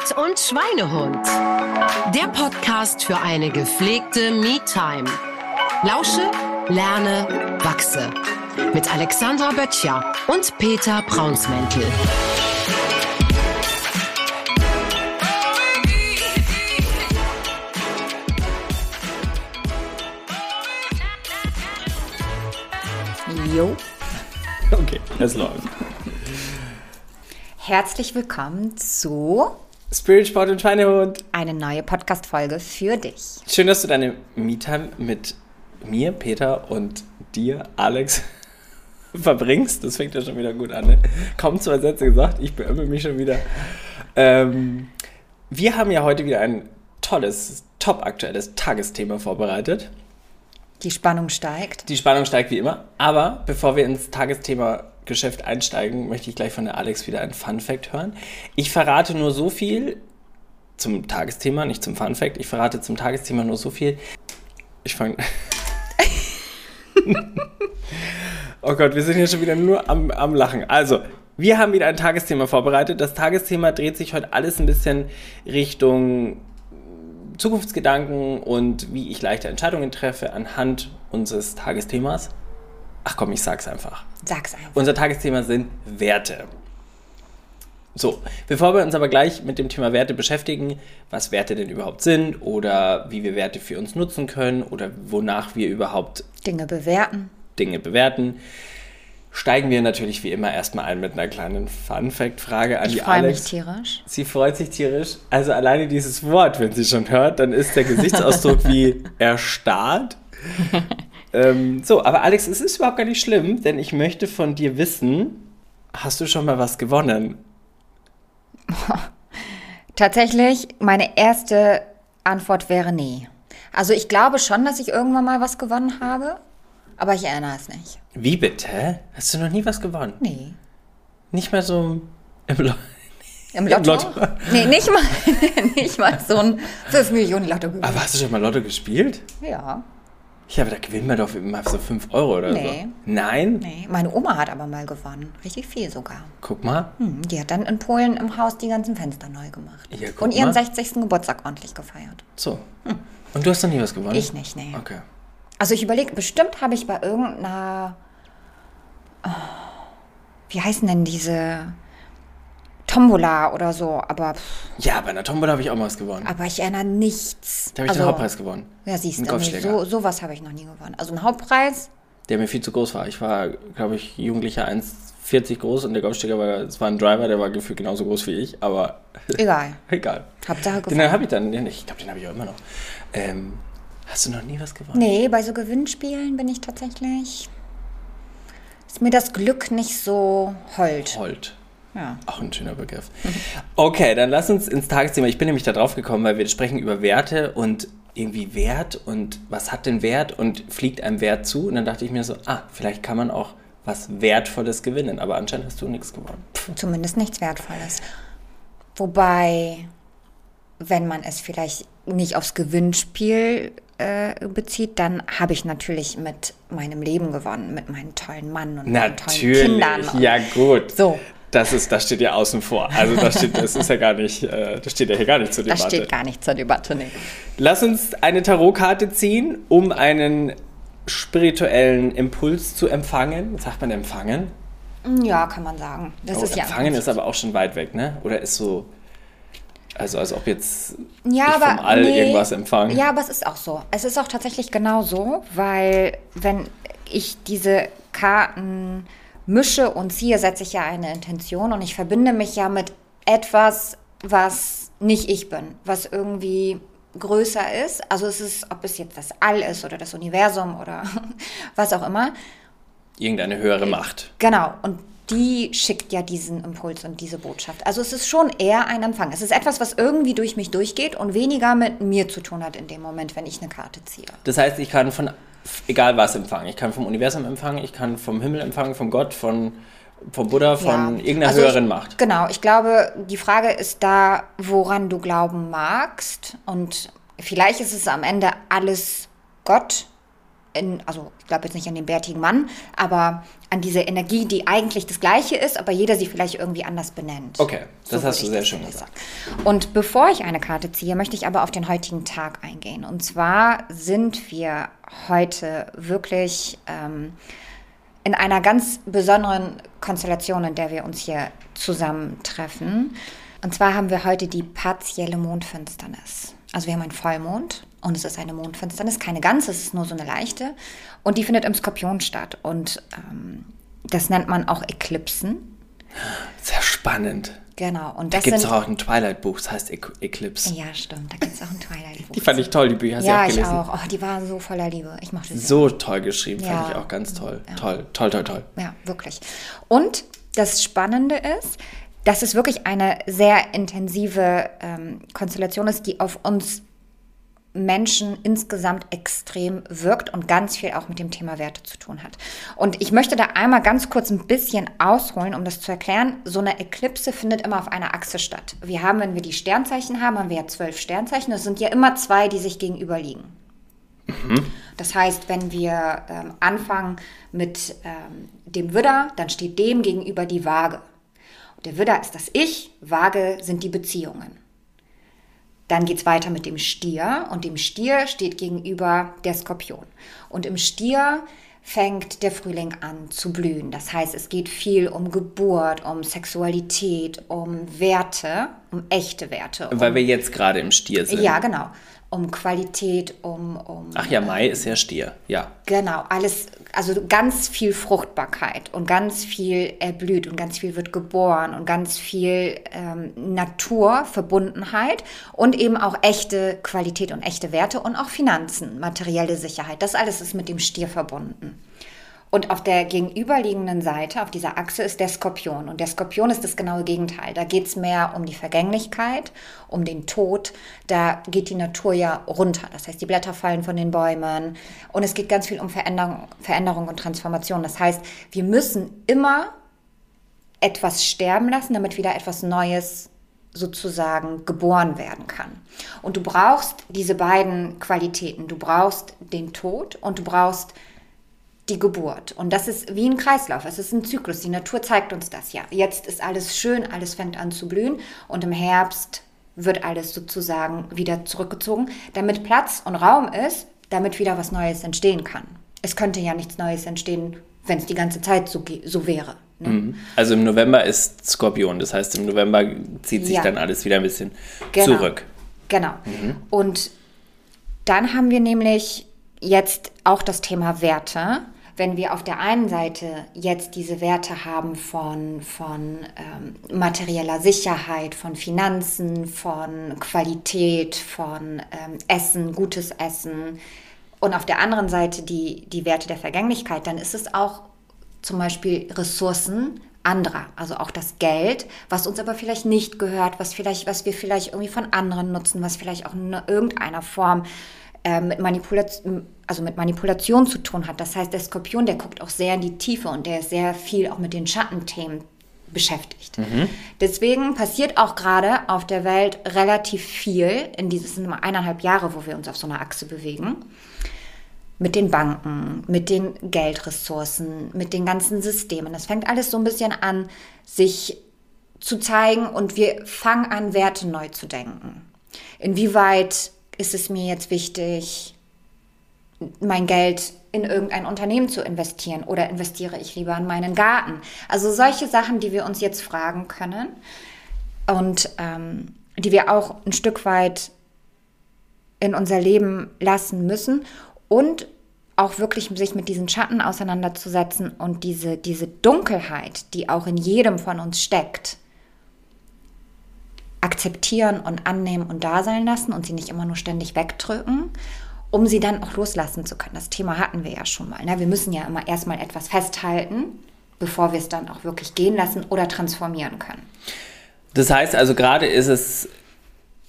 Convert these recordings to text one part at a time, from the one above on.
Sport und Schweinehund. Der Podcast für eine gepflegte Me-Time. Lausche, lerne, wachse. Mit Alexandra Böttcher und Peter Braunsmäntel. Jo. Okay, es läuft. Herzlich willkommen zu Spirit, Sport und Schweinehund. eine neue Podcast-Folge für dich. Schön, dass du deine Me-Time mit mir, Peter und dir, Alex, verbringst. Das fängt ja schon wieder gut an. Ne? Kaum zwei Sätze gesagt, ich beömmel mich schon wieder. Ähm, wir haben ja heute wieder ein tolles, top aktuelles Tagesthema vorbereitet. Die Spannung steigt. Die Spannung steigt wie immer. Aber bevor wir ins Tagesthema Geschäft einsteigen, möchte ich gleich von der Alex wieder ein Fun Fact hören. Ich verrate nur so viel zum Tagesthema, nicht zum Fun Fact. Ich verrate zum Tagesthema nur so viel. Ich fange. oh Gott, wir sind hier schon wieder nur am, am Lachen. Also, wir haben wieder ein Tagesthema vorbereitet. Das Tagesthema dreht sich heute alles ein bisschen Richtung Zukunftsgedanken und wie ich leichte Entscheidungen treffe anhand unseres Tagesthemas. Ach komm, ich sag's einfach. Sag's einfach. Unser Tagesthema sind Werte. So, bevor wir uns aber gleich mit dem Thema Werte beschäftigen, was Werte denn überhaupt sind oder wie wir Werte für uns nutzen können oder wonach wir überhaupt Dinge bewerten. Dinge bewerten, steigen wir natürlich wie immer erstmal ein mit einer kleinen Fun-Fact-Frage an Ich die freue mich Alex. tierisch. Sie freut sich tierisch. Also alleine dieses Wort, wenn sie schon hört, dann ist der Gesichtsausdruck wie erstarrt. Ähm, so, aber Alex, es ist überhaupt gar nicht schlimm, denn ich möchte von dir wissen, hast du schon mal was gewonnen? Tatsächlich, meine erste Antwort wäre nee. Also ich glaube schon, dass ich irgendwann mal was gewonnen habe, aber ich erinnere es nicht. Wie bitte? Hast du noch nie was gewonnen? Nee. Nicht mal so im Lo Im Lotto? Lotto. Nee, nicht mal, nicht mal so ein 5 Millionen Lotto gewinnen. Aber hast du schon mal Lotto gespielt? Ja, Ja, aber da gewinnt man doch immer so 5 Euro oder Nee. so. Nein? nee. Meine Oma hat aber mal gewonnen. Richtig viel sogar. Guck mal. Hm, die hat dann in Polen im Haus die ganzen Fenster neu gemacht. Ja, guck Und ihren mal. 60. Geburtstag ordentlich gefeiert. So. Und du hast noch nie was gewonnen? Ich nicht, nee. Okay. Also ich überlege, bestimmt habe ich bei irgendeiner, oh, wie heißen denn diese Tombola oder so, aber, pff, Ja, bei einer Tombola habe ich auch mal was gewonnen. aber ich erinnere nichts. Da habe ich den Hauptpreis gewonnen. Ja, siehst Einen du, nee, Golfschläger. so, sowas habe ich noch nie gewonnen. Also ein Hauptpreis, Der mir viel zu groß war. Ich war, glaube ich, Jugendlicher 1,40 groß und der Golfschläger war, es war ein Driver, der war gefühlt genauso groß wie ich, aber egal. egal. Hauptsache Den gewonnen. habe ich dann, den- ich glaube, den habe ich auch immer noch. Ähm, hast du noch nie was gewonnen? Nee, bei so Gewinnspielen bin ich tatsächlich, ist mir das Glück nicht so hold. Holt. Ja. Auch ein schöner Begriff. Okay, dann lass uns ins Tagesthema. Ich bin nämlich da drauf gekommen, weil wir sprechen über Werte und irgendwie Wert und was hat denn Wert und fliegt einem Wert zu? Und dann dachte ich mir so, ah, vielleicht kann man auch was Wertvolles gewinnen. Aber anscheinend hast du nichts gewonnen. Zumindest nichts Wertvolles. Wobei, wenn man es vielleicht nicht aufs Gewinnspiel äh, bezieht, dann habe ich natürlich mit meinem Leben gewonnen, mit meinem tollen Mann und meinen tollen Natürlich, Kindern. Und ja gut. So. Das, ist, das steht ja außen vor. Also das steht, das ist ja gar nicht, äh, das steht ja hier gar nicht zur Das Debatte. steht gar nicht zur Debatte. Nee. Lass uns eine Tarotkarte ziehen, um einen spirituellen Impuls zu empfangen. Sagt man empfangen? Ja, kann man sagen. Das Oh, ist ja empfangen ist aber auch schon weit weg, ne? Oder ist so, also als ob jetzt ja, ich aber vom All nee, irgendwas empfangen. Ja, aber es ist auch so. Es ist auch tatsächlich genau so, weil wenn ich diese Karten mische und ziehe, setze ich ja eine Intention und ich verbinde mich ja mit etwas, was nicht ich bin, was irgendwie größer ist. Also es ist, ob es jetzt das All ist oder das Universum oder was auch immer. Irgendeine höhere Macht. Genau. Und die schickt ja diesen Impuls und diese Botschaft. Also es ist schon eher ein Empfang. Es ist etwas, was irgendwie durch mich durchgeht und weniger mit mir zu tun hat in dem Moment, wenn ich eine Karte ziehe. Das heißt, ich kann von egal was empfangen. Ich kann vom Universum empfangen, ich kann vom Himmel empfangen, vom Gott, von, vom Buddha, von Ja. irgendeiner Also höheren ich, Macht. Genau, ich glaube, die Frage ist da, woran du glauben magst. Und vielleicht ist es am Ende alles Gott in, also ich glaube jetzt nicht an den bärtigen Mann, aber an diese Energie, die eigentlich das gleiche ist, aber jeder sie vielleicht irgendwie anders benennt. Okay, das So hast du sehr schön gesagt. Und bevor ich eine Karte ziehe, möchte ich aber auf den heutigen Tag eingehen. Und zwar sind wir heute wirklich ähm, in einer ganz besonderen Konstellation, in der wir uns hier zusammentreffen. Und zwar haben wir heute die partielle Mondfinsternis. Also wir haben einen Vollmond und es ist eine Mondfinsternis, keine ganze, es ist nur so eine leichte. Und die findet im Skorpion statt. Und ähm, das nennt man auch Eklipsen. Sehr spannend. Genau. Und Da das gibt es auch ein Twilight-Buch, das heißt Ec- Eclipse. Ja, stimmt. Da gibt es auch ein Twilight-Buch. Die fand ich toll, die Bücher. Hast Ja, auch ich gelesen? auch. Oh, die war so voller Liebe. Ich mochte sie. So toll geschrieben, Ja. fand ich auch ganz toll. Toll, toll, toll, toll. Ja, wirklich. Und das Spannende ist, dass es wirklich eine sehr intensive ähm, Konstellation ist, die auf uns Menschen insgesamt extrem wirkt und ganz viel auch mit dem Thema Werte zu tun hat. Und ich möchte da einmal ganz kurz ein bisschen ausholen, um das zu erklären. So eine Eklipse findet immer auf einer Achse statt. Wir haben, wenn wir die Sternzeichen haben, haben wir ja zwölf Sternzeichen. Es sind ja immer zwei, die sich gegenüber liegen. Das heißt, wenn wir ähm, anfangen mit ähm, dem Widder, dann steht dem gegenüber die Waage. Und der Widder ist das Ich, Waage sind die Beziehungen. Dann geht es weiter mit dem Stier und dem Stier steht gegenüber der Skorpion. Und im Stier fängt der Frühling an zu blühen. Das heißt, es geht viel um Geburt, um Sexualität, um Werte, um echte Werte. Um, Weil wir jetzt gerade im Stier sind. ja, genau. Um Qualität, um, um Ach ja, Mai ist ja Stier. Ja. Genau, alles, also ganz viel Fruchtbarkeit und ganz viel erblüht und ganz viel wird geboren und ganz viel ähm, Naturverbundenheit und eben auch echte Qualität und echte Werte und auch Finanzen, materielle Sicherheit. Das alles ist mit dem Stier verbunden. Und auf der gegenüberliegenden Seite, auf dieser Achse, ist der Skorpion. Und der Skorpion ist das genaue Gegenteil. Da geht es mehr um die Vergänglichkeit, um den Tod. Da geht die Natur ja runter. Das heißt, die Blätter fallen von den Bäumen. Und es geht ganz viel um Veränderung, Veränderung und Transformation. Das heißt, wir müssen immer etwas sterben lassen, damit wieder etwas Neues sozusagen geboren werden kann. Und du brauchst diese beiden Qualitäten. Du brauchst den Tod und du brauchst die Geburt. Und das ist wie ein Kreislauf. Es ist ein Zyklus. Die Natur zeigt uns das ja. Jetzt ist alles schön, alles fängt an zu blühen und im Herbst wird alles sozusagen wieder zurückgezogen, damit Platz und Raum ist, damit wieder was Neues entstehen kann. Es könnte ja nichts Neues entstehen, wenn es die ganze Zeit so, so wäre. Ne? Also im November ist Skorpion. Das heißt, im November zieht sich Ja. dann alles wieder ein bisschen Genau. zurück. Genau. Und dann haben wir nämlich jetzt auch das Thema Werte. Wenn wir auf der einen Seite jetzt diese Werte haben von, von ähm, materieller Sicherheit, von Finanzen, von Qualität, von ähm, Essen, gutes Essen und auf der anderen Seite die, die Werte der Vergänglichkeit, dann ist es auch zum Beispiel Ressourcen anderer, also auch das Geld, was uns aber vielleicht nicht gehört, was vielleicht, was wir vielleicht irgendwie von anderen nutzen, was vielleicht auch in irgendeiner Form äh, mit Manipulation, also mit Manipulation zu tun hat. Das heißt, der Skorpion, der guckt auch sehr in die Tiefe und der ist sehr viel auch mit den Schattenthemen beschäftigt. Deswegen passiert auch gerade auf der Welt relativ viel in diesen eineinhalb Jahre, wo wir uns auf so einer Achse bewegen mit den Banken, mit den Geldressourcen, mit den ganzen Systemen. Das fängt alles so ein bisschen an, sich zu zeigen und wir fangen an, Werte neu zu denken. Inwieweit ist es mir jetzt wichtig, mein Geld in irgendein Unternehmen zu investieren oder investiere ich lieber in meinen Garten? Also solche Sachen, die wir uns jetzt fragen können und ähm, die wir auch ein Stück weit in unser Leben lassen müssen und auch wirklich sich mit diesen Schatten auseinanderzusetzen und diese, diese Dunkelheit, die auch in jedem von uns steckt, akzeptieren und annehmen und da sein lassen und sie nicht immer nur ständig wegdrücken, um sie dann auch loslassen zu können. Das Thema hatten wir ja schon mal. Ne? Wir müssen ja immer erstmal etwas festhalten, bevor wir es dann auch wirklich gehen lassen oder transformieren können. Das heißt also, gerade ist es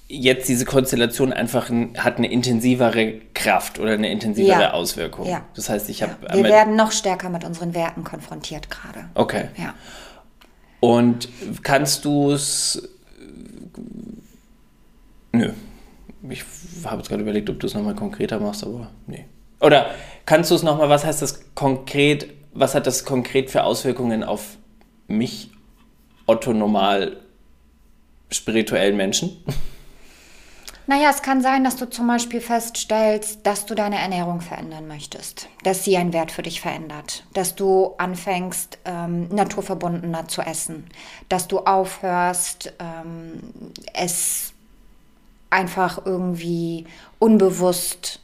jetzt diese Konstellation einfach ein, hat eine intensivere Kraft oder eine intensivere Ja. Auswirkung. Ja. Das heißt, ich habe Ja. Wir werden noch stärker mit unseren Werten konfrontiert gerade. Okay. Ja. Und kannst du es. Nö. Ich habe jetzt gerade überlegt, ob du es nochmal konkreter machst, aber nee. Oder kannst du es nochmal, was heißt das konkret, was hat das konkret für Auswirkungen auf mich, Otto Normal, spirituellen Menschen? Naja, es kann sein, dass du zum Beispiel feststellst, dass du deine Ernährung verändern möchtest, dass sie einen Wert für dich verändert, dass du anfängst, ähm, naturverbundener zu essen, dass du aufhörst, ähm, es einfach irgendwie unbewusst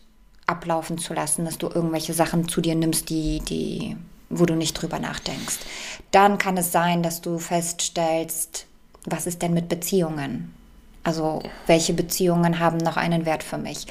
ablaufen zu lassen, dass du irgendwelche Sachen zu dir nimmst, die, die, wo du nicht drüber nachdenkst. Dann kann es sein, dass du feststellst, was ist denn mit Beziehungen? Also welche Beziehungen haben noch einen Wert für mich?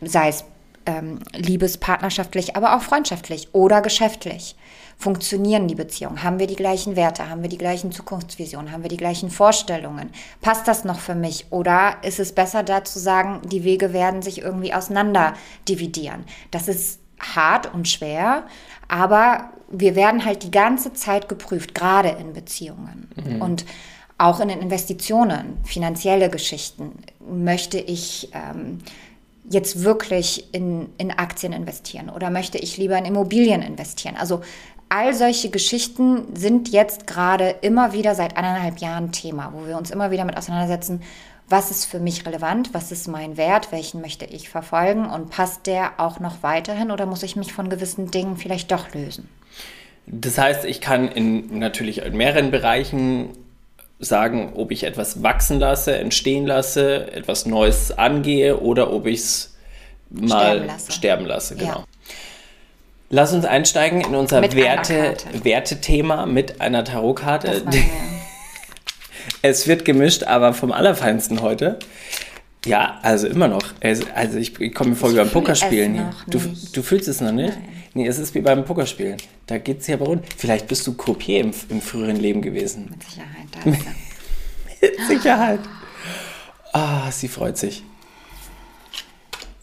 Sei es ähm, liebespartnerschaftlich, aber auch freundschaftlich oder geschäftlich. Funktionieren die Beziehungen? Haben wir die gleichen Werte? Haben wir die gleichen Zukunftsvisionen? Haben wir die gleichen Vorstellungen? Passt das noch für mich? Oder ist es besser da zu sagen, die Wege werden sich irgendwie auseinander dividieren? Das ist hart und schwer, aber wir werden halt die ganze Zeit geprüft, gerade in Beziehungen. Mhm. Und auch in den Investitionen, finanzielle Geschichten, möchte ich ähm, jetzt wirklich in, in Aktien investieren oder möchte ich lieber in Immobilien investieren? Also all solche Geschichten sind jetzt gerade immer wieder seit eineinhalb Jahren Thema, wo wir uns immer wieder mit auseinandersetzen, was ist für mich relevant, was ist mein Wert, welchen möchte ich verfolgen und passt der auch noch weiterhin oder muss ich mich von gewissen Dingen vielleicht doch lösen? Das heißt, ich kann in natürlich in mehreren Bereichen sagen, ob ich etwas wachsen lasse, entstehen lasse, etwas Neues angehe oder ob ich es mal sterben lasse. Sterben lasse genau. Ja. Lass uns einsteigen in unser mit Werte, Wertethema mit einer Tarotkarte. es wird gemischt, aber vom Allerfeinsten heute. Ja, also immer noch. Also ich, ich komme mir vor wie beim Pokerspielen. Du, du fühlst es noch nicht? Nein. Nee, es ist wie beim Pokerspielen. Da geht es ja aber rund. Vielleicht bist du Croupier im, im früheren Leben gewesen. Mit Sicherheit. Danke. Mit Sicherheit. Ah, oh, sie freut sich.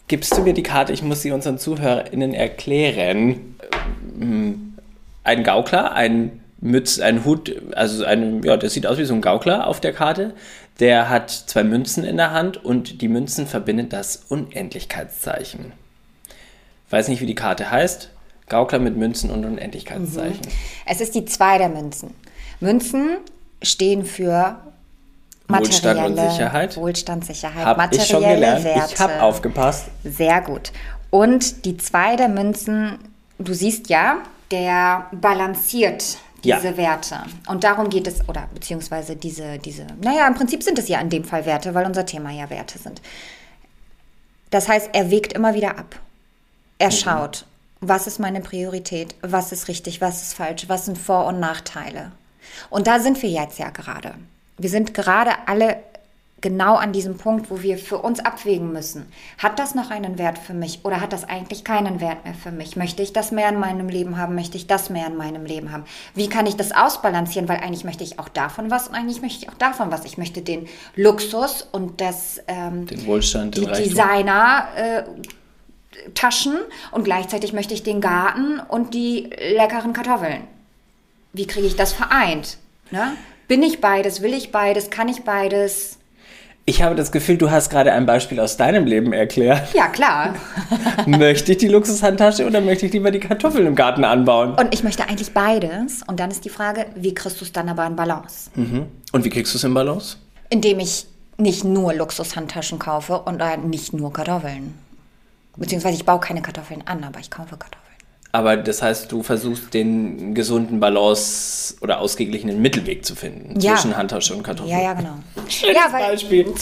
Gibst du mir die Karte? Ich muss sie unseren ZuhörerInnen erklären. Ähm, ein Gaukler, ein Mütz, ein Hut, also ein, ja, das sieht aus wie so ein Gaukler auf der Karte. Der hat zwei Münzen in der Hand und die Münzen verbindet das Unendlichkeitszeichen. Weiß nicht, wie die Karte heißt. Gaukler mit Münzen und Unendlichkeitszeichen. Mhm. Es ist die zwei der Münzen. Münzen stehen für Wohlstand und Sicherheit. Wohlstand, Sicherheit, hab materielle ich schon gelernt. Werte. Ich habe aufgepasst. Sehr gut. Und die zwei der Münzen, du siehst ja, der balanciert diese ja. Werte. Und darum geht es, oder beziehungsweise diese, diese, naja, im Prinzip sind es ja in dem Fall Werte, weil unser Thema ja Werte sind. Das heißt, er wägt immer wieder ab. Er mhm. schaut, was ist meine Priorität, was ist richtig, was ist falsch, was sind Vor- und Nachteile. Und da sind wir jetzt ja gerade. Wir sind gerade alle genau an diesem Punkt, wo wir für uns abwägen müssen. Hat das noch einen Wert für mich oder hat das eigentlich keinen Wert mehr für mich? Möchte ich das mehr in meinem Leben haben? Möchte ich das mehr in meinem Leben haben? Wie kann ich das ausbalancieren? Weil eigentlich möchte ich auch davon was und eigentlich möchte ich auch davon was. Ich möchte den Luxus und das ähm, den Wohlstand, die Designer äh, Taschen und gleichzeitig möchte ich den Garten und die leckeren Kartoffeln. Wie kriege ich das vereint? Ne? Bin ich beides? Will ich beides? Kann ich beides? Ich habe das Gefühl, du hast gerade ein Beispiel aus deinem Leben erklärt. Ja, klar. möchte ich die Luxushandtasche oder möchte ich lieber die Kartoffeln im Garten anbauen? Und ich möchte eigentlich beides. Und dann ist die Frage, wie kriegst du es dann aber in Balance? Mhm. Und wie kriegst du es in Balance? Indem ich nicht nur Luxushandtaschen kaufe und nicht nur Kartoffeln. Beziehungsweise ich baue keine Kartoffeln an, aber ich kaufe Kartoffeln. Aber das heißt, du versuchst den gesunden Balance oder ausgeglichenen Mittelweg zu finden ja. zwischen Handtasche und Kartoffeln. Ja, ja, genau. Schönes ja, Beispiel.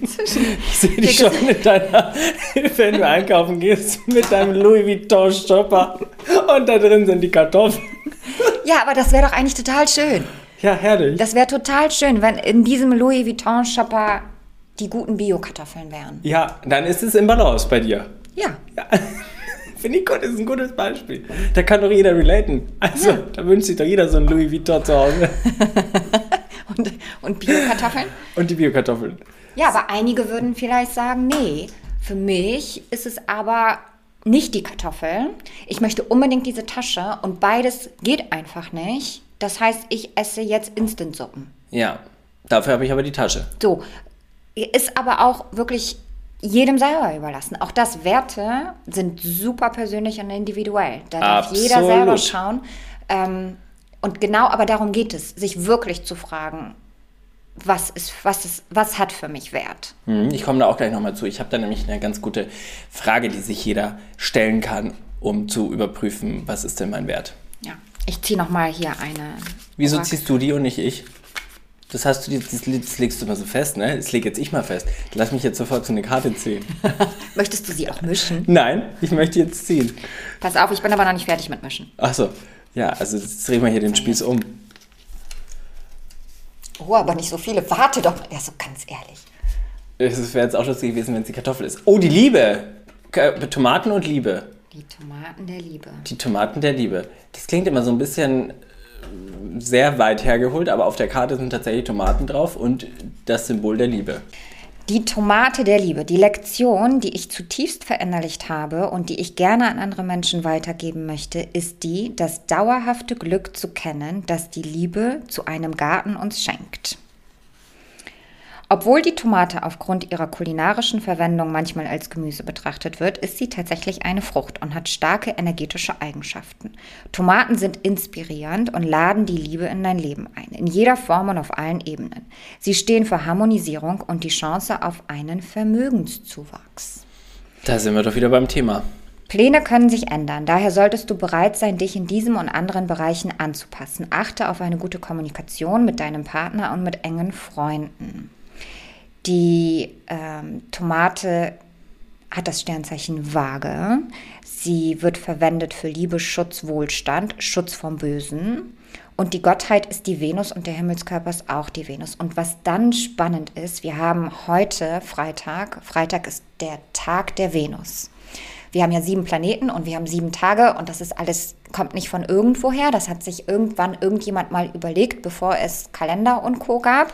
ich sehe dich schon in deiner, wenn du einkaufen gehst, mit deinem Louis Vuitton Shopper und da drin sind die Kartoffeln. Ja, aber das wäre doch eigentlich total schön. Ja, herrlich. Das wäre total schön, wenn in diesem Louis Vuitton Shopper die guten Bio-Kartoffeln wären. Ja, dann ist es im Balance bei dir. Ja. ja. Finde ich gut, das ist ein gutes Beispiel. Da kann doch jeder relaten. Also, ja. da wünscht sich doch jeder so ein Louis Vuitton zu Hause. und, und Bio-Kartoffeln? Und die Bio-Kartoffeln. Ja, aber einige würden vielleicht sagen, nee, für mich ist es aber nicht die Kartoffel. Ich möchte unbedingt diese Tasche und beides geht einfach nicht. Das heißt, ich esse jetzt Instant-Suppen. Ja, dafür habe ich aber die Tasche. So, ist aber auch wirklich jedem selber überlassen. Auch das Werte sind super persönlich und individuell. Da darf jeder selber schauen. Ähm, und genau, aber darum geht es, sich wirklich zu fragen, was ist, was ist, was hat für mich Wert? Hm, Ich komme da auch gleich nochmal zu. Ich habe da nämlich eine ganz gute Frage, die sich jeder stellen kann, um zu überprüfen, was ist denn mein Wert. Ja. Ich ziehe nochmal hier eine. Wieso Orakel- ziehst du die und nicht ich? Das hast du, das, das legst du immer so fest, ne? Das lege jetzt ich mal fest. Lass mich jetzt sofort so eine Karte ziehen. Möchtest du sie auch mischen? Nein, ich möchte jetzt ziehen. Pass auf, ich bin aber noch nicht fertig mit Mischen. Ach so, ja, also jetzt drehen wir hier den Spieß um. Oh, aber nicht so viele. Warte doch. Ja, so ganz ehrlich. Es wäre jetzt auch lustig gewesen, wenn es die Kartoffel ist. Oh, die Liebe! Ka- Tomaten und Liebe. Die Tomaten der Liebe. Die Tomaten der Liebe. Das klingt immer so ein bisschen äh, sehr weit hergeholt, aber auf der Karte sind tatsächlich Tomaten drauf und das Symbol der Liebe. Die Tomate der Liebe, die Lektion, die ich zutiefst verinnerlicht habe und die ich gerne an andere Menschen weitergeben möchte, ist die, das dauerhafte Glück zu kennen, das die Liebe zu einem Garten uns schenkt. Obwohl die Tomate aufgrund ihrer kulinarischen Verwendung manchmal als Gemüse betrachtet wird, ist sie tatsächlich eine Frucht und hat starke energetische Eigenschaften. Tomaten sind inspirierend und laden die Liebe in dein Leben ein, in jeder Form und auf allen Ebenen. Sie stehen für Harmonisierung und die Chance auf einen Vermögenszuwachs. Da sind wir doch wieder beim Thema. Pläne können sich ändern, daher solltest du bereit sein, dich in diesem und anderen Bereichen anzupassen. Achte auf eine gute Kommunikation mit deinem Partner und mit engen Freunden. Die ähm, Tomate hat das Sternzeichen Waage. Sie wird verwendet für Liebe, Schutz, Wohlstand, Schutz vom Bösen. Und die Gottheit ist die Venus und der Himmelskörper ist auch die Venus. Und was dann spannend ist, wir haben heute Freitag. Freitag ist der Tag der Venus. Wir haben ja sieben Planeten und wir haben sieben Tage und das ist alles, kommt nicht von irgendwoher. Das hat sich irgendwann irgendjemand mal überlegt, bevor es Kalender und Co. gab.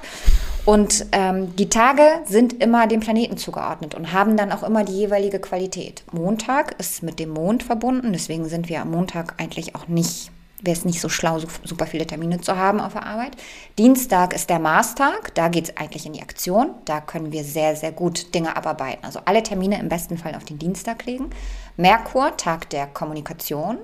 Und ähm, die Tage sind immer dem Planeten zugeordnet und haben dann auch immer die jeweilige Qualität. Montag ist mit dem Mond verbunden, deswegen sind wir am Montag eigentlich auch nicht, wäre es nicht so schlau, so super viele Termine zu haben auf der Arbeit. Dienstag ist der Marstag, da geht es eigentlich in die Aktion. Da können wir sehr, sehr gut Dinge abarbeiten. Also alle Termine im besten Fall auf den Dienstag legen. Merkur, Tag der Kommunikation.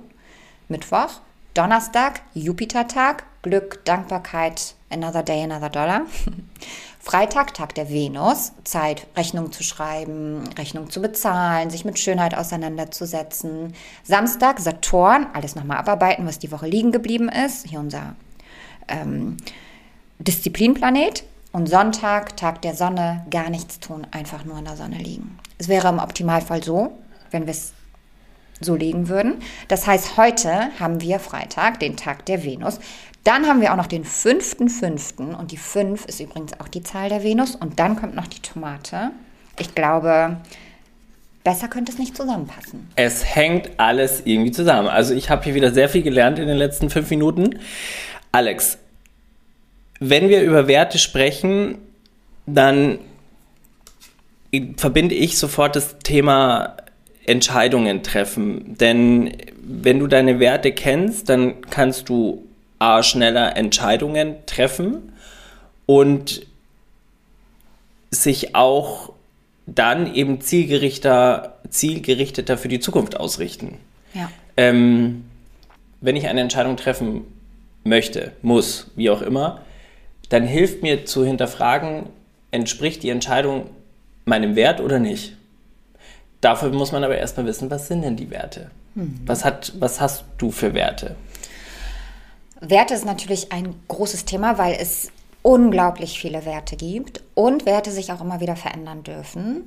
Mittwoch, Donnerstag, Jupitertag, Glück, Dankbarkeit, another day, another dollar. Freitag, Tag der Venus, Zeit, Rechnung zu schreiben, Rechnung zu bezahlen, sich mit Schönheit auseinanderzusetzen. Samstag, Saturn, alles nochmal abarbeiten, was die Woche liegen geblieben ist. Hier unser ähm, Disziplinplanet. Und Sonntag, Tag der Sonne, gar nichts tun, einfach nur in der Sonne liegen. Es wäre im Optimalfall so, wenn wir es so legen würden. Das heißt, heute haben wir Freitag, den Tag der Venus. Dann haben wir auch noch den 5.5. und die 5 ist übrigens auch die Zahl der Venus. Und dann kommt noch die Tomate. Ich glaube, besser könnte es nicht zusammenpassen. Es hängt alles irgendwie zusammen. Also ich habe hier wieder sehr viel gelernt in den letzten fünf Minuten. Alex, wenn wir über Werte sprechen, dann verbinde ich sofort das Thema Entscheidungen treffen. Denn wenn du deine Werte kennst, dann kannst du A, schneller Entscheidungen treffen und sich auch dann eben zielgerichteter, zielgerichteter für die Zukunft ausrichten. Ja. Ähm, wenn ich eine Entscheidung treffen möchte, muss, wie auch immer, dann hilft mir zu hinterfragen, entspricht die Entscheidung meinem Wert oder nicht. Dafür muss man aber erstmal wissen, was sind denn die Werte? Was, hat, was hast du für Werte? Werte ist natürlich ein großes Thema, weil es unglaublich viele Werte gibt und Werte sich auch immer wieder verändern dürfen.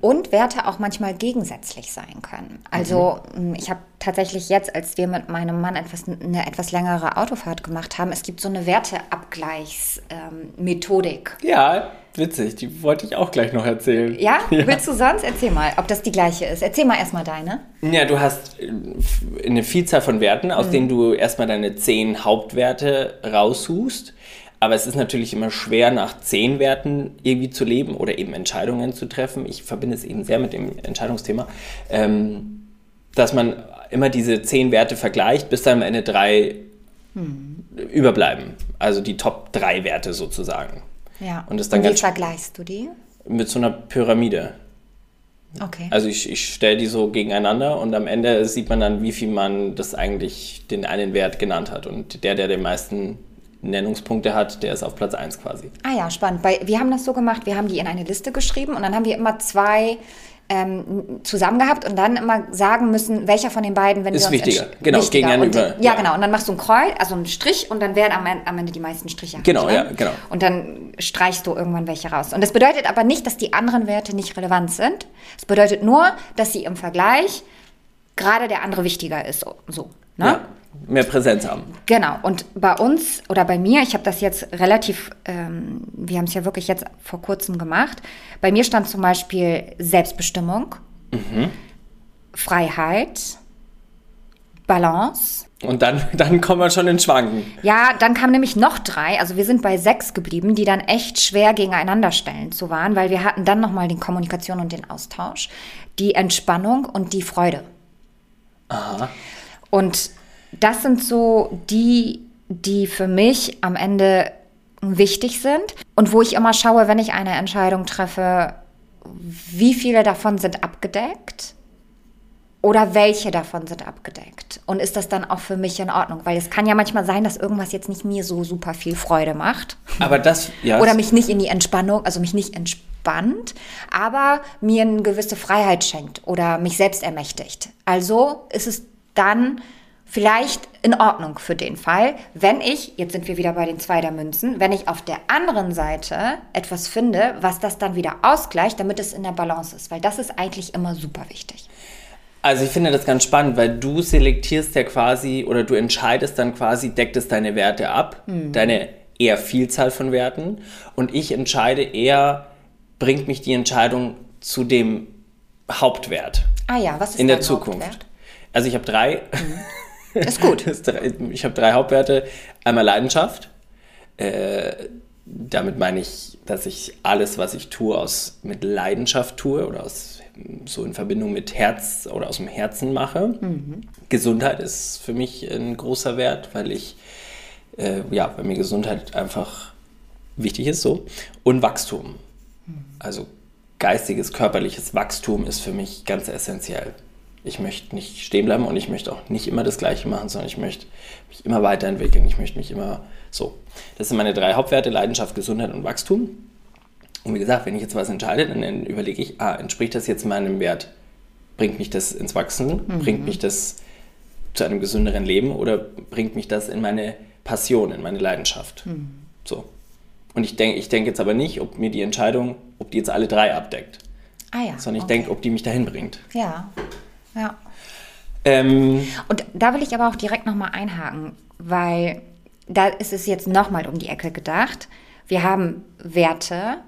Und Werte auch manchmal gegensätzlich sein können. Also mh, ich habe tatsächlich jetzt, als wir mit meinem Mann etwas, eine etwas längere Autofahrt gemacht haben, es gibt so eine Werteabgleichsmethodik. Ja, witzig, die wollte ich auch gleich noch erzählen. ja? willst du sonst? Erzähl mal, ob das die gleiche ist. Erzähl mal erstmal deine. Ja, du hast äh, eine Vielzahl von Werten, aus denen du erstmal deine zehn Hauptwerte raussuchst. Aber es ist natürlich immer schwer, nach zehn Werten irgendwie zu leben oder eben Entscheidungen zu treffen. Ich verbinde es eben sehr mit dem Entscheidungsthema, ähm, dass man immer diese zehn Werte vergleicht, bis dann am Ende drei überbleiben. Also die Top drei Werte sozusagen. Ja. Und das dann wie ganz- vergleichst du die? Mit so einer Pyramide. Okay. Also ich, ich stelle die so gegeneinander und am Ende sieht man dann, wie viel man das eigentlich den einen Wert genannt hat. Und der, der den meisten Nennungspunkte hat, der ist auf Platz 1 quasi. Ah ja, spannend. Bei, wir haben das so gemacht, wir haben die in eine Liste geschrieben und dann haben wir immer zwei ähm, zusammen gehabt und dann immer sagen müssen, welcher von den beiden, wenn Ist wir uns wichtiger. Genau, wichtiger. gegenüber. Und, ja, Ja. genau. Und dann machst du ein Kreuz, also einen Strich und dann werden am, am Ende die meisten Striche. hab Genau, ich, ja, genau. Und dann streichst du irgendwann welche raus. Und das bedeutet aber nicht, dass die anderen Werte nicht relevant sind. Es bedeutet nur, dass sie im Vergleich gerade der andere wichtiger ist. So. Ne? Ja, mehr Präsenz haben. Genau, und bei uns oder bei mir, ich habe das jetzt relativ, ähm, wir haben es ja wirklich jetzt vor kurzem gemacht. Bei mir stand zum Beispiel Selbstbestimmung, Freiheit, Balance. Und dann, dann kommen wir schon in Schwanken. Ja, dann kamen nämlich noch drei, also wir sind bei sechs geblieben, die dann echt schwer gegeneinander stellen zu waren, weil wir hatten dann nochmal die Kommunikation und den Austausch, die Entspannung und die Freude. Und das sind so die, die für mich am Ende wichtig sind und wo ich immer schaue, wenn ich eine Entscheidung treffe, wie viele davon sind abgedeckt oder welche davon sind abgedeckt. Und ist das dann auch für mich in Ordnung? Weil es kann ja manchmal sein, dass irgendwas jetzt nicht mir so super viel Freude macht. Aber das, ja. Oder mich nicht in die Entspannung, also mich nicht entspannt, aber mir eine gewisse Freiheit schenkt oder mich selbst ermächtigt. Also ist es dann vielleicht in Ordnung für den Fall, wenn ich, jetzt sind wir wieder bei den zwei der Münzen, wenn ich auf der anderen Seite etwas finde, was das dann wieder ausgleicht, damit es in der Balance ist. Weil das ist eigentlich immer super wichtig. Also ich finde das ganz spannend, weil du selektierst ja quasi oder du entscheidest dann quasi, deckt es deine Werte ab, deine eher Vielzahl von Werten und ich entscheide eher, bringt mich die Entscheidung zu dem Hauptwert Ah ja, was ist in der Zukunft. Hauptwert? Also ich habe drei. Ist gut. Das ist drei- ich habe drei Hauptwerte. Einmal Leidenschaft. Äh, damit meine ich, dass ich alles, was ich tue, aus, mit Leidenschaft tue oder aus, so in Verbindung mit Herz oder aus dem Herzen mache. Gesundheit ist für mich ein großer Wert, weil ich, äh, ja, weil mir Gesundheit einfach wichtig ist so. Und Wachstum. Also geistiges, körperliches Wachstum ist für mich ganz essentiell. Ich möchte nicht stehen bleiben und ich möchte auch nicht immer das Gleiche machen, sondern ich möchte mich immer weiterentwickeln. Ich möchte mich immer so. Das sind meine drei Hauptwerte: Leidenschaft, Gesundheit und Wachstum. Und wie gesagt, wenn ich jetzt was entscheide, dann überlege ich, ah, entspricht das jetzt meinem Wert? Bringt mich das ins Wachsen? Bringt mich das zu einem gesünderen Leben oder bringt mich das in meine Passion, in meine Leidenschaft? So. Und ich denke ich denk jetzt aber nicht, ob mir die Entscheidung, ob die jetzt alle drei abdeckt, Ah ja. sondern ich okay. denke, ob die mich dahin bringt. Ja, ja. Ähm, Und da will ich aber auch direkt nochmal einhaken, weil da ist es jetzt nochmal um die Ecke gedacht. Wir haben Werte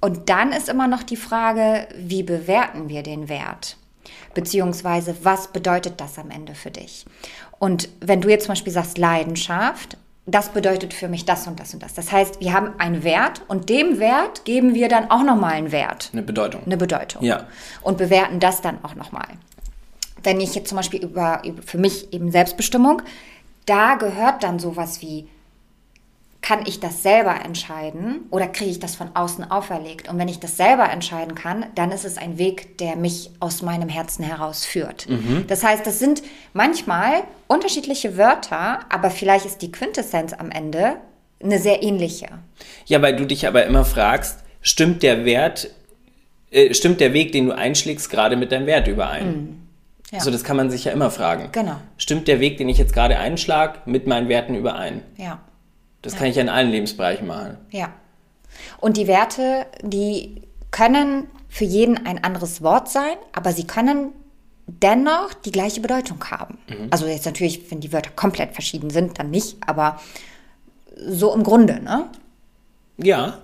und dann ist immer noch die Frage, wie bewerten wir den Wert? Beziehungsweise, was bedeutet das am Ende für dich? Und wenn du jetzt zum Beispiel sagst Leidenschaft, das bedeutet für mich das und das und das. Das heißt, wir haben einen Wert und dem Wert geben wir dann auch nochmal einen Wert eine Bedeutung. eine Bedeutung. Ja. Und bewerten das dann auch nochmal. Wenn ich jetzt zum Beispiel über, über für mich eben Selbstbestimmung, da gehört dann sowas wie, kann ich das selber entscheiden oder kriege ich das von außen auferlegt? Und wenn ich das selber entscheiden kann, dann ist es ein Weg, der mich aus meinem Herzen heraus führt. Das heißt, das sind manchmal unterschiedliche Wörter, aber vielleicht ist die Quintessenz am Ende eine sehr ähnliche. Ja, weil du dich aber immer fragst, stimmt der Wert, äh, stimmt der Weg, den du einschlägst, gerade mit deinem Wert überein? Ja. So, das kann man sich ja immer fragen. Genau. Stimmt der Weg, den ich jetzt gerade einschlag, mit meinen Werten überein? Ja. Das kann ich ja in allen Lebensbereichen machen. Ja. Und die Werte, die können für jeden ein anderes Wort sein, aber sie können dennoch die gleiche Bedeutung haben. Also jetzt natürlich, wenn die Wörter komplett verschieden sind, dann nicht, aber so im Grunde, ne? Ja.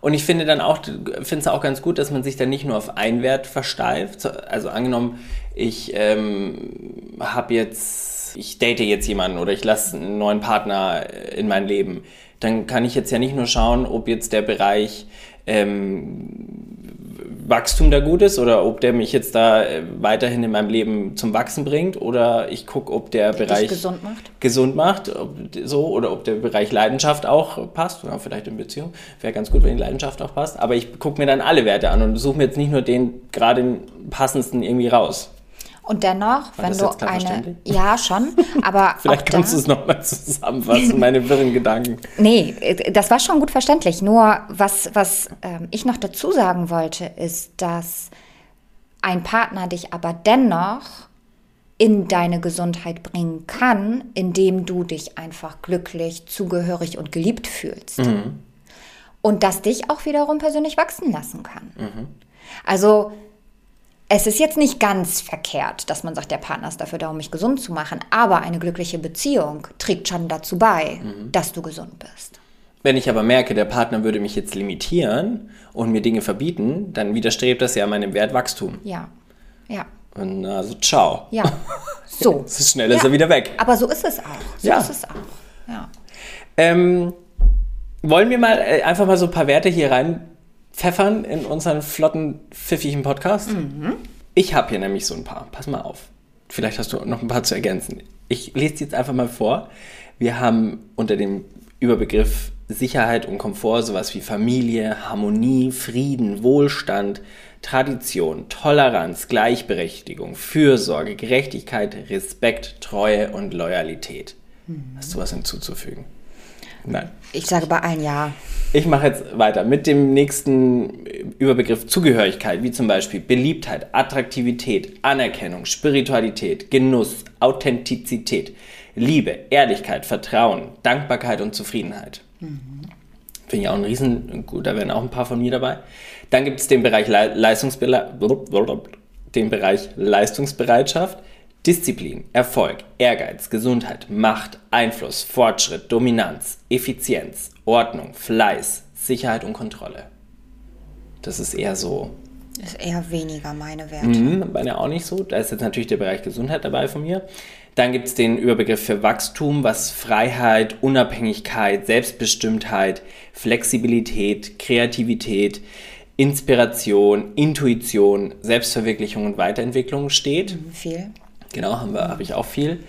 Und ich finde dann auch, finde es auch ganz gut, dass man sich dann nicht nur auf einen Wert versteift. So, Also angenommen, ich ähm, habe jetzt, ich date jetzt jemanden oder ich lasse einen neuen Partner in mein Leben, dann kann ich jetzt ja nicht nur schauen, ob jetzt der Bereich, ähm, Wachstum da gut ist oder ob der mich jetzt da äh, weiterhin in meinem Leben zum Wachsen bringt oder ich gucke, ob der, Der Bereich gesund macht. gesund macht, ob, so oder ob der Bereich Leidenschaft auch passt oder vielleicht in Beziehung. Wäre ganz gut, wenn die Leidenschaft auch passt. Aber ich gucke mir dann alle Werte an und suche mir jetzt nicht nur den gerade den passendsten irgendwie raus. Und dennoch, wenn das du eine. Ja, schon. Aber Vielleicht auch kannst du es nochmal zusammenfassen, meine wirren Gedanken. Nee, das war schon gut verständlich. Nur was, was ähm, ich noch dazu sagen wollte, ist, dass ein Partner dich aber dennoch in deine Gesundheit bringen kann, indem du dich einfach glücklich, zugehörig und geliebt fühlst. Und das dich auch wiederum persönlich wachsen lassen kann. Also es ist jetzt nicht ganz verkehrt, dass man sagt, der Partner ist dafür da, um mich gesund zu machen, aber eine glückliche Beziehung trägt schon dazu bei, dass du gesund bist. Wenn ich aber merke, der Partner würde mich jetzt limitieren und mir Dinge verbieten, dann widerstrebt das ja meinem Wert Wachstum. Ja, ja, Und also ciao. ja. So. So schnell ist Ja. er wieder weg. Aber so ist es auch. So Ja. ist es auch. Ja. Ähm, wollen wir mal äh, einfach mal so ein paar Werte hier rein pfeffern in unseren flotten, pfiffigen Podcast? Ich habe hier nämlich so ein paar. Pass mal auf. Vielleicht hast du noch ein paar zu ergänzen. Ich lese jetzt einfach mal vor. Wir haben unter dem Überbegriff Sicherheit und Komfort sowas wie Familie, Harmonie, Frieden, Wohlstand, Tradition, Toleranz, Gleichberechtigung, Fürsorge, Gerechtigkeit, Respekt, Treue und Loyalität. Hast du was hinzuzufügen? Nein. Ich sage bei allen ja. Ich mache jetzt weiter mit dem nächsten Überbegriff Zugehörigkeit, wie zum Beispiel Beliebtheit, Attraktivität, Anerkennung, Spiritualität, Genuss, Authentizität, Liebe, Ehrlichkeit, Vertrauen, Dankbarkeit und Zufriedenheit. Finde ich auch ein riesen, gut, da wären auch ein paar von mir dabei. Dann gibt es den Bereich Le Leistungsbele den Bereich Leistungsbereitschaft, Disziplin, Erfolg, Ehrgeiz, Gesundheit, Macht, Einfluss, Fortschritt, Dominanz, Effizienz, Ordnung, Fleiß, Sicherheit und Kontrolle. Das ist eher so, Ist eher weniger meine Werte. hm, bei mir auch nicht so. Da ist jetzt natürlich der Bereich Gesundheit dabei von mir. Dann gibt es den Überbegriff für Wachstum, was Freiheit, Unabhängigkeit, Selbstbestimmtheit, Flexibilität, Kreativität, Inspiration, Intuition, Selbstverwirklichung und Weiterentwicklung steht. Viel. Genau, habe ich auch viel.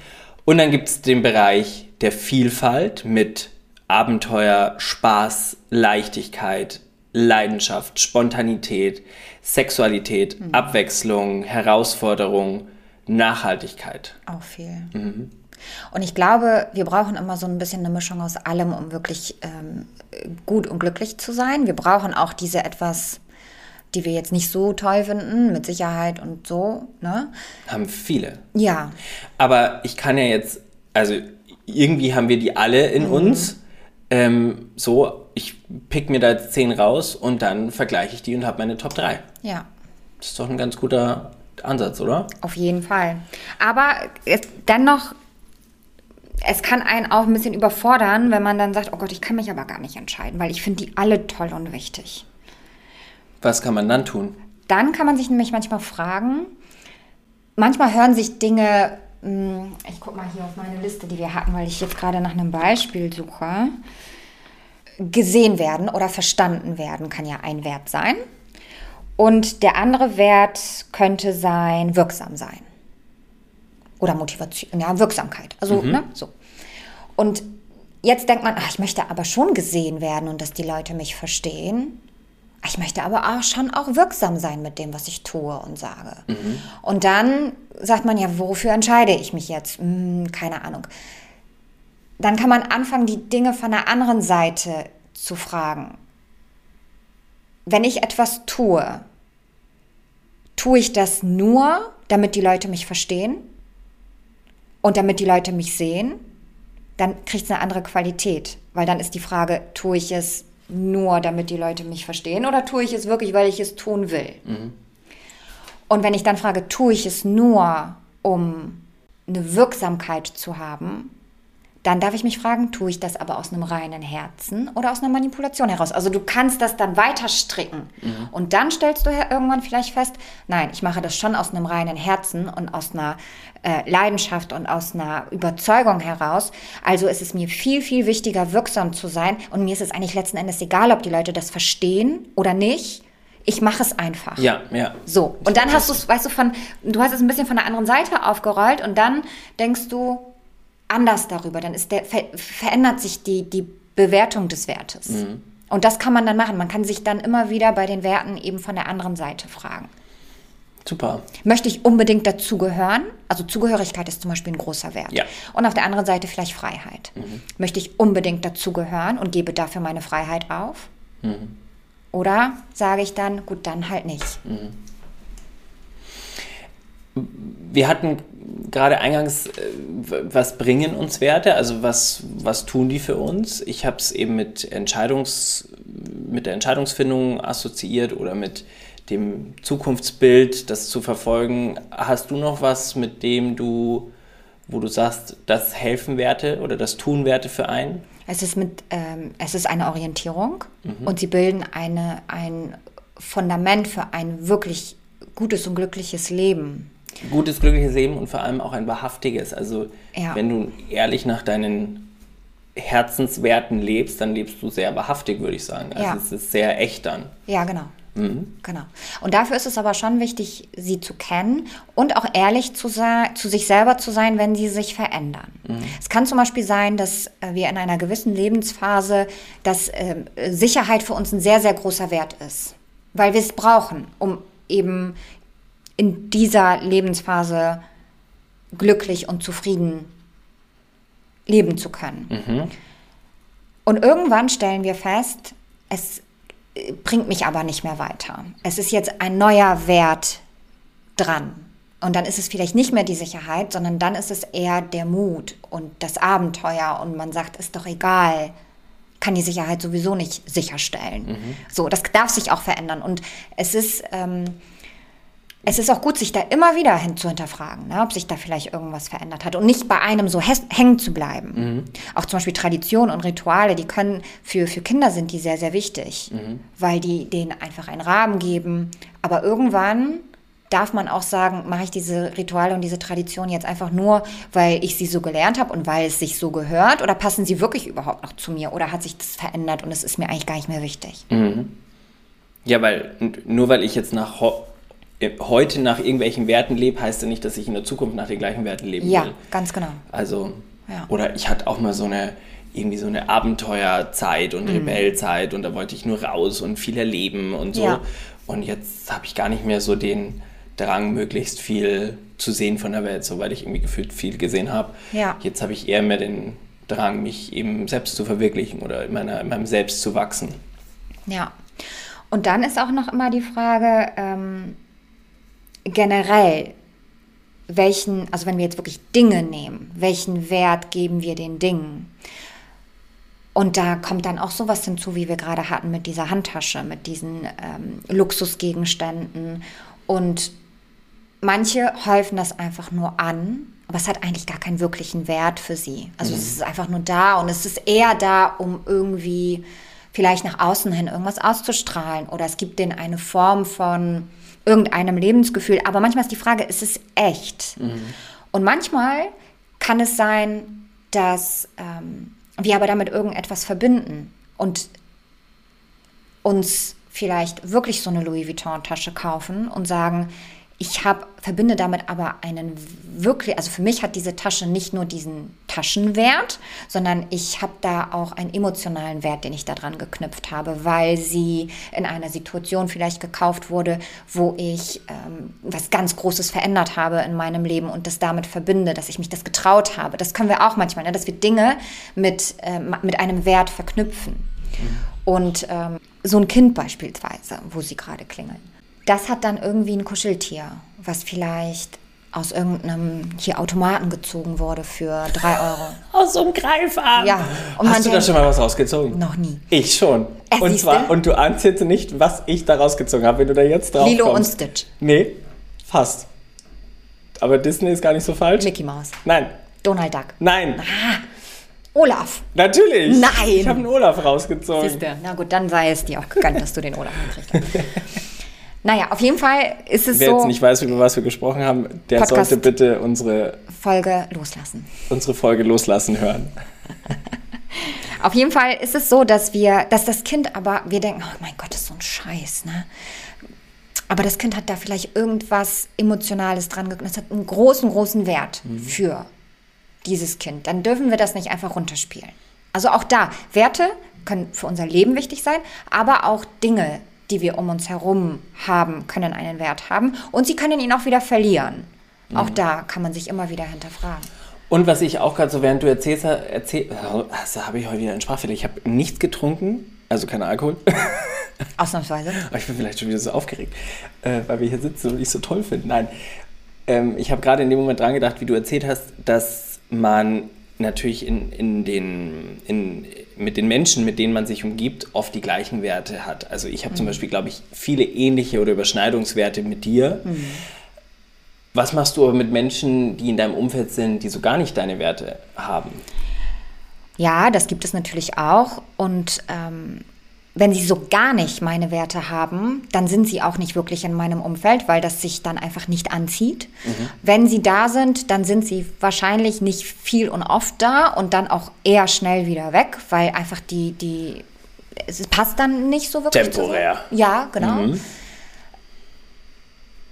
Und dann gibt es den Bereich der Vielfalt mit Abenteuer, Spaß, Leichtigkeit, Leidenschaft, Spontanität, Sexualität, Abwechslung, Herausforderung, Nachhaltigkeit. Auch viel. Mhm. Und ich glaube, wir brauchen immer so ein bisschen eine Mischung aus allem, um wirklich ähm, gut und glücklich zu sein. Wir brauchen auch diese etwas, die wir jetzt nicht so toll finden, mit Sicherheit und so. Ne? Haben viele. Ja, Aber ich kann ja jetzt, also irgendwie haben wir die alle in uns. Ähm, so, ich pick mir da jetzt zehn raus und dann vergleiche ich die und habe meine Top 3. ja. Das ist doch ein ganz guter Ansatz, oder? Auf jeden Fall. Aber es, dennoch, es kann einen auch ein bisschen überfordern, wenn man dann sagt, oh Gott, ich kann mich aber gar nicht entscheiden, weil ich finde die alle toll und wichtig. Was kann man dann tun? Dann kann man sich nämlich manchmal fragen, manchmal hören sich Dinge, mh, ich gucke mal hier auf meine Liste, die wir hatten, weil ich jetzt gerade nach einem Beispiel suche, gesehen werden oder verstanden werden, kann ja ein Wert sein. Und der andere Wert könnte sein, wirksam sein. Oder Motivation, ja, Wirksamkeit. Also, ne, so. Und jetzt denkt man, ach, ich möchte aber schon gesehen werden und dass die Leute mich verstehen. Ich möchte aber auch schon auch wirksam sein mit dem, was ich tue und sage. Und dann sagt man ja, wofür entscheide ich mich jetzt? Hm, keine Ahnung. Dann kann man anfangen, die Dinge von der anderen Seite zu fragen. Wenn ich etwas tue, tue ich das nur, damit die Leute mich verstehen und damit die Leute mich sehen? Dann kriegt es eine andere Qualität, weil dann ist die Frage, tue ich es nur, damit die Leute mich verstehen oder tue ich es wirklich, weil ich es tun will? Und wenn ich dann frage, tue ich es nur, um eine Wirksamkeit zu haben, dann darf ich mich fragen, tue ich das aber aus einem reinen Herzen oder aus einer Manipulation heraus? Also du kannst das dann weiter stricken. Und dann stellst du ja irgendwann vielleicht fest, nein, ich mache das schon aus einem reinen Herzen und aus einer äh, Leidenschaft und aus einer Überzeugung heraus. Also ist es mir viel, viel wichtiger, wirksam zu sein. Und mir ist es eigentlich letzten Endes egal, ob die Leute das verstehen oder nicht. ich mache es einfach. Ja, ja. So, und dann hast du es, weißt du, von, du hast es ein bisschen von der anderen Seite aufgerollt und dann denkst du anders darüber. Dann ist der, ver, verändert sich die, die Bewertung des Wertes. Mhm. Und das kann man dann machen. Man kann sich dann immer wieder bei den Werten eben von der anderen Seite fragen. Super. Möchte ich unbedingt dazugehören? Also Zugehörigkeit ist zum Beispiel ein großer Wert. Ja. Und auf der anderen Seite vielleicht Freiheit. Möchte ich unbedingt dazugehören und gebe dafür meine Freiheit auf? Oder sage ich dann, gut, dann halt nicht. Wir hatten gerade eingangs, äh, was bringen uns Werte? Also was, was tun die für uns? Ich habe es eben mit, Entscheidungs, mit der Entscheidungsfindung assoziiert oder mit dem Zukunftsbild, das zu verfolgen. Hast du noch was, mit dem du, wo du sagst, das helfen Werte oder das tun Werte für einen? Es ist, mit, ähm, es ist eine Orientierung und sie bilden eine, ein Fundament für ein wirklich gutes und glückliches Leben. Gutes, glückliches Leben und vor allem auch ein wahrhaftiges. Also Ja. wenn du ehrlich nach deinen Herzenswerten lebst, dann lebst du sehr wahrhaftig, würde ich sagen. Also Ja. es ist sehr echt dann. Ja, genau. Genau. Und dafür ist es aber schon wichtig, sie zu kennen und auch ehrlich zu, zu sich selber zu sein, wenn sie sich verändern. Es kann zum Beispiel sein, dass äh, wir in einer gewissen Lebensphase, dass ähm, Sicherheit für uns ein sehr, sehr großer Wert ist, weil wir es brauchen, um eben in dieser Lebensphase glücklich und zufrieden leben zu können. Und irgendwann stellen wir fest, es äh, bringt mich aber nicht mehr weiter. Es ist jetzt ein neuer Wert dran. Und dann ist es vielleicht nicht mehr die Sicherheit, sondern dann ist es eher der Mut und das Abenteuer. Und man sagt, ist doch egal, kann die Sicherheit sowieso nicht sicherstellen. So, das darf sich auch verändern. Und es ist, ähm, es ist auch gut, sich da immer wieder hin zu hinterfragen, ne, ob sich da vielleicht irgendwas verändert hat und nicht bei einem so hängen zu bleiben. Auch zum Beispiel Traditionen und Rituale, die können für, für Kinder sind die sehr, sehr wichtig, weil die denen einfach einen Rahmen geben. Aber irgendwann darf man auch sagen, mache ich diese Rituale und diese Traditionen jetzt einfach nur, weil ich sie so gelernt habe und weil es sich so gehört oder passen sie wirklich überhaupt noch zu mir oder hat sich das verändert und es ist mir eigentlich gar nicht mehr wichtig? Ja, weil nur weil ich jetzt nach ho heute nach irgendwelchen Werten lebe, heißt ja nicht, dass ich in der Zukunft nach den gleichen Werten leben Ja, will. ganz genau. Also, Ja. oder ich hatte auch mal so eine, irgendwie so eine Abenteuerzeit Mhm. und Rebellzeit und da wollte ich nur raus und viel erleben und so. Ja. Und jetzt habe ich gar nicht mehr so den Drang, möglichst viel zu sehen von der Welt, so weil ich irgendwie gefühlt viel gesehen habe. Ja. Jetzt habe ich eher mehr den Drang, mich eben selbst zu verwirklichen oder in, meiner, in meinem Selbst zu wachsen. Ja. Und dann ist auch noch immer die Frage, ähm, generell, welchen, also wenn wir jetzt wirklich Dinge nehmen, welchen Wert geben wir den Dingen? Und da kommt dann auch sowas hinzu, wie wir gerade hatten mit dieser Handtasche, mit diesen ähm, Luxusgegenständen. Und manche häufen das einfach nur an, aber es hat eigentlich gar keinen wirklichen Wert für sie. Also es ist einfach nur da und es ist eher da, um irgendwie vielleicht nach außen hin irgendwas auszustrahlen oder es gibt denen eine Form von irgendeinem Lebensgefühl. Aber manchmal ist die Frage, ist es echt? Und manchmal kann es sein, dass ähm, wir aber damit irgendetwas verbinden und uns vielleicht wirklich so eine Louis Vuitton-Tasche kaufen und sagen, ich hab, verbinde damit aber einen wirklich, also für mich hat diese Tasche nicht nur diesen Taschenwert, sondern ich habe da auch einen emotionalen Wert, den ich daran geknüpft habe, weil sie in einer Situation vielleicht gekauft wurde, wo ich ähm, was ganz Großes verändert habe in meinem Leben und das damit verbinde, dass ich mich das getraut habe. Das können wir auch manchmal, ne? dass wir Dinge mit, ähm, mit einem Wert verknüpfen. Und ähm, so ein Kind beispielsweise, wo sie gerade klingeln. Das hat dann irgendwie ein Kuscheltier, was vielleicht aus irgendeinem hier Automaten gezogen wurde für drei Euro. Aus so einem Greifarm. Ja, und Hast du da denkt- schon mal was rausgezogen? Noch nie. Ich schon. Äh, und zwar, und du ahnst jetzt nicht, was ich da rausgezogen habe, wenn du da jetzt drauf Lilo und kommst. Stitch. Nee, fast. Aber Disney ist gar nicht so falsch. Mickey Mouse. Nein, Donald Duck. nein, Olaf. natürlich. Nein. Ich habe einen Olaf rausgezogen. Siehste. Na gut, dann sei es dir auch gegönnt, dass du den Olaf gekriegt hast. Naja, auf jeden Fall ist es Wer so, jetzt nicht weiß, über was wir gesprochen haben, der Podcast. sollte bitte unsere, Folge loslassen. unsere Folge loslassen hören. Auf jeden Fall ist es so, dass wir, dass das Kind aber, wir denken, oh mein Gott, das ist so ein Scheiß, ne? Aber das Kind hat da vielleicht irgendwas Emotionales dran geguckt. Das hat einen großen, großen Wert für dieses Kind. Dann dürfen wir das nicht einfach runterspielen. Also auch da, Werte können für unser Leben wichtig sein, aber auch Dinge, die wir um uns herum haben, können einen Wert haben und sie können ihn auch wieder verlieren. Auch da kann man sich immer wieder hinterfragen. Und was ich auch gerade so, während du erzählst, erzähl, also habe ich heute wieder einen Sprachfehler. Ich habe nichts getrunken, also kein Alkohol. Ausnahmsweise. Aber ich bin vielleicht schon wieder so aufgeregt, äh, weil wir hier sitzen und ich so toll finde. Nein, ähm, ich habe gerade in dem Moment dran gedacht, wie du erzählt hast, dass man natürlich in, in den, in, mit den Menschen, mit denen man sich umgibt, oft die gleichen Werte hat. Also ich habe zum Beispiel, glaube ich, viele ähnliche oder Überschneidungswerte mit dir. Was machst du aber mit Menschen, die in deinem Umfeld sind, die so gar nicht deine Werte haben? Ja, das gibt es natürlich auch. Und ähm, wenn sie so gar nicht meine Werte haben, dann sind sie auch nicht wirklich in meinem Umfeld, weil das sich dann einfach nicht anzieht. Wenn sie da sind, dann sind sie wahrscheinlich nicht viel und oft da und dann auch eher schnell wieder weg, weil einfach die, die es passt dann nicht so wirklich. Temporär. Zusammen. Ja, genau.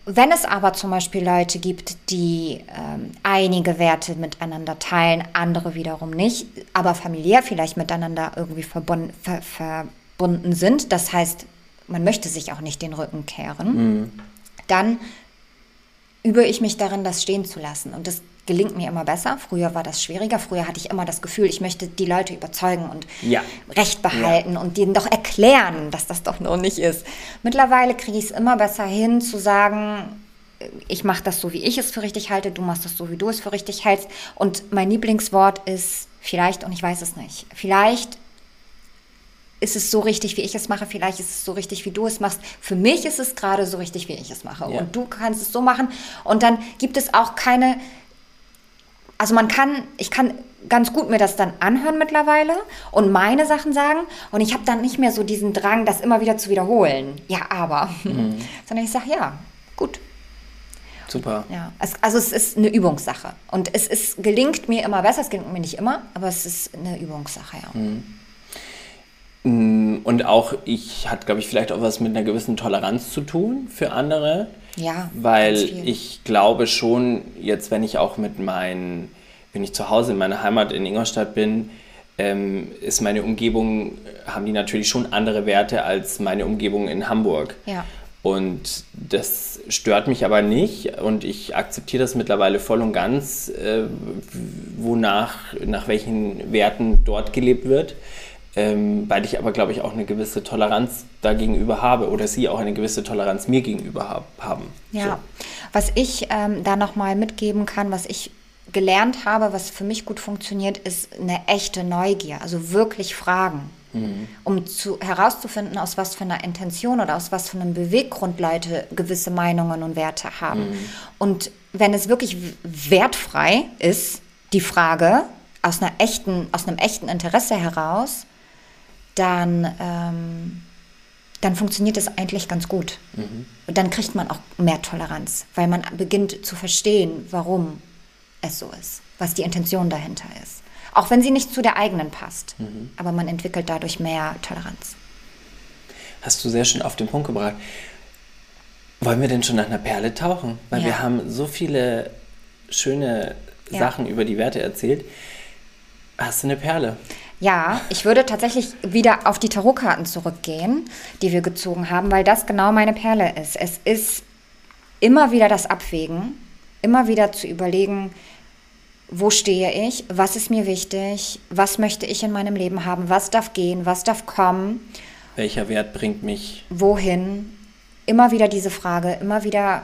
Wenn es aber zum Beispiel Leute gibt, die ähm, einige Werte miteinander teilen, andere wiederum nicht, aber familiär vielleicht miteinander irgendwie verbunden, ver, verbunden sind, das heißt, man möchte sich auch nicht den Rücken kehren, dann übe ich mich darin, das stehen zu lassen. Und das gelingt mir immer besser. Früher war das schwieriger. Früher hatte ich immer das Gefühl, ich möchte die Leute überzeugen und Ja. Recht behalten und denen doch erklären, dass das doch noch nicht ist. Mittlerweile kriege ich es immer besser hin zu sagen, ich mache das so, wie ich es für richtig halte, du machst das so, wie du es für richtig hältst. Und mein Lieblingswort ist vielleicht, und ich weiß es nicht, vielleicht ist es so richtig, wie ich es mache, vielleicht ist es so richtig, wie du es machst. Für mich ist es gerade so richtig, wie ich es mache. Ja. Und du kannst es so machen. Und dann gibt es auch keine, also man kann, ich kann ganz gut mir das dann anhören mittlerweile und meine Sachen sagen. Und ich habe dann nicht mehr so diesen Drang, das immer wieder zu wiederholen. Ja, aber. Sondern ich sage, ja, gut. Super. Ja. Also es ist eine Übungssache. Und es ist, gelingt mir immer besser, es gelingt mir nicht immer, aber es ist eine Übungssache, ja. Und auch ich hat, glaube ich, vielleicht auch was mit einer gewissen Toleranz zu tun für andere. Ja, Weil ich glaube schon, jetzt wenn ich auch mit meinen, wenn ich zu Hause in meiner Heimat in Ingolstadt bin, ähm, ist meine Umgebung, haben die natürlich schon andere Werte als meine Umgebung in Hamburg. Ja. Und das stört mich aber nicht und ich akzeptiere das mittlerweile voll und ganz, äh, wonach, nach welchen Werten dort gelebt wird. Ähm, weil ich aber, glaube ich, auch eine gewisse Toleranz dagegenüber habe oder sie auch eine gewisse Toleranz mir gegenüber hab, haben. Ja, was ich ähm, da nochmal mitgeben kann, was ich gelernt habe, was für mich gut funktioniert, ist eine echte Neugier, also wirklich fragen, um zu, herauszufinden, aus was für einer Intention oder aus was für einem Beweggrund Leute gewisse Meinungen und Werte haben. Und wenn es wirklich wertfrei ist, die Frage aus einer echten, aus einem echten Interesse heraus, dann ähm, dann funktioniert es eigentlich ganz gut. Und dann kriegt man auch mehr Toleranz, weil man beginnt zu verstehen, warum es so ist, was die Intention dahinter ist. Auch wenn sie nicht zu der eigenen passt. Aber man entwickelt dadurch mehr Toleranz. Hast du sehr schön auf den Punkt gebracht. Wollen wir denn schon nach einer Perle tauchen? Weil Ja. wir haben so viele schöne Ja. Sachen über die Werte erzählt. Hast du eine Perle? Ja, ich würde tatsächlich wieder auf die Tarotkarten zurückgehen, die wir gezogen haben, weil das genau meine Perle ist. Es ist immer wieder das Abwägen, immer wieder zu überlegen, wo stehe ich, was ist mir wichtig, was möchte ich in meinem Leben haben, was darf gehen, was darf kommen, Welcher Wert bringt mich? wohin. Immer wieder diese Frage, immer wieder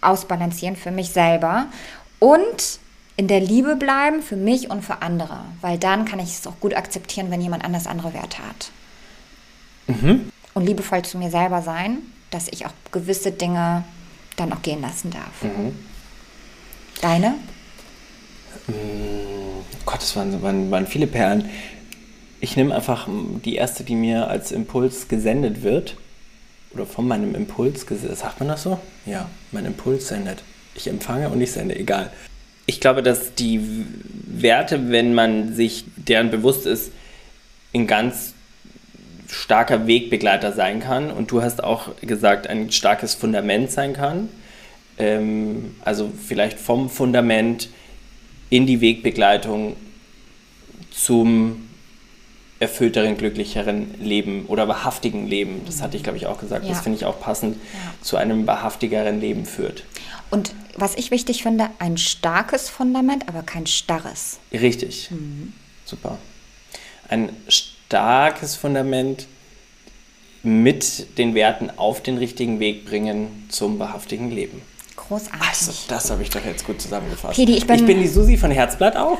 ausbalancieren für mich selber und in der Liebe bleiben für mich und für andere, weil dann kann ich es auch gut akzeptieren, wenn jemand anders andere Werte hat. Und liebevoll zu mir selber sein, dass ich auch gewisse Dinge dann auch gehen lassen darf. Deine? Gott, das waren, waren, waren viele Perlen. Ich nehme einfach die erste, die mir als Impuls gesendet wird. Oder von meinem Impuls gesendet. Sagt man das so? Ja, mein Impuls sendet. Ich empfange und ich sende, egal. Ich glaube, dass die Werte, wenn man sich deren bewusst ist, in ganz starker Wegbegleiter sein kann und du hast auch gesagt, ein starkes Fundament sein kann. Ähm, also vielleicht vom Fundament in die Wegbegleitung zum erfüllteren, glücklicheren Leben oder wahrhaftigen Leben. Das hatte ich, glaube ich, auch gesagt. Ja. Das finde ich auch passend Ja. zu einem wahrhaftigeren Leben führt. Und was ich wichtig finde, ein starkes Fundament, aber kein starres. Richtig. Super. Ein starkes Fundament mit den Werten auf den richtigen Weg bringen zum wahrhaftigen Leben. Großartig. Also, das habe ich doch jetzt gut zusammengefasst. Pedi, ich bin- die Susi von Herzblatt auch.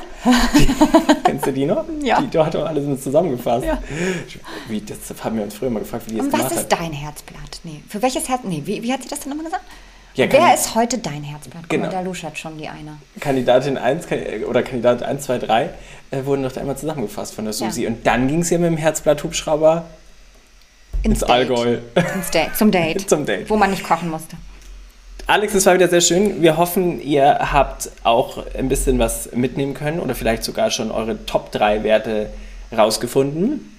Die, kennst du die noch? Ja. Die, du hast doch alles mit zusammengefasst. Ja. Wie, das haben wir uns früher mal gefragt, wie die das Und was gemacht ist hat. dein Herzblatt? Nee, für welches Herz? Nee, wie, wie hat sie das denn nochmal gesagt? Ja, Wer ist heute dein Herzblatt? Genau. da luschert schon die eine. Kandidatin 1 kan- oder Kandidat 1, 2, 3 äh, wurden doch da einmal zusammengefasst von der Susi. Ja. Und dann ging es ja mit dem Herzblatt-Hubschrauber ins Date. Allgäu. Ins Date. Zum Date. Zum Date. Wo man nicht kochen musste. Alex, es war wieder sehr schön. Wir hoffen, ihr habt auch ein bisschen was mitnehmen können oder vielleicht sogar schon eure Top 3 Werte rausgefunden.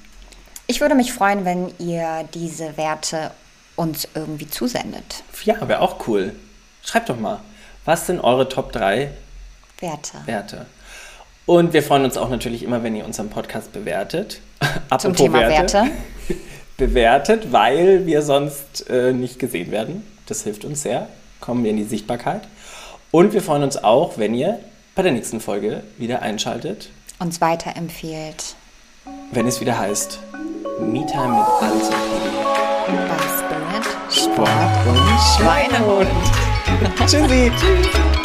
Ich würde mich freuen, wenn ihr diese Werte uns irgendwie zusendet. Ja, wäre auch cool. Schreibt doch mal, was sind eure Top 3 Werte. Werte? Und wir freuen uns auch natürlich immer, wenn ihr unseren Podcast bewertet. Apropos Zum Thema Werte. bewertet, weil wir sonst äh, nicht gesehen werden. Das hilft uns sehr. Kommen wir in die Sichtbarkeit. Und wir freuen uns auch, wenn ihr bei der nächsten Folge wieder einschaltet, Uns weiterempfiehlt. wenn es wieder heißt Me-Time mit und Pili. Sport und Schweinehund. Tschüssi. Tschüss.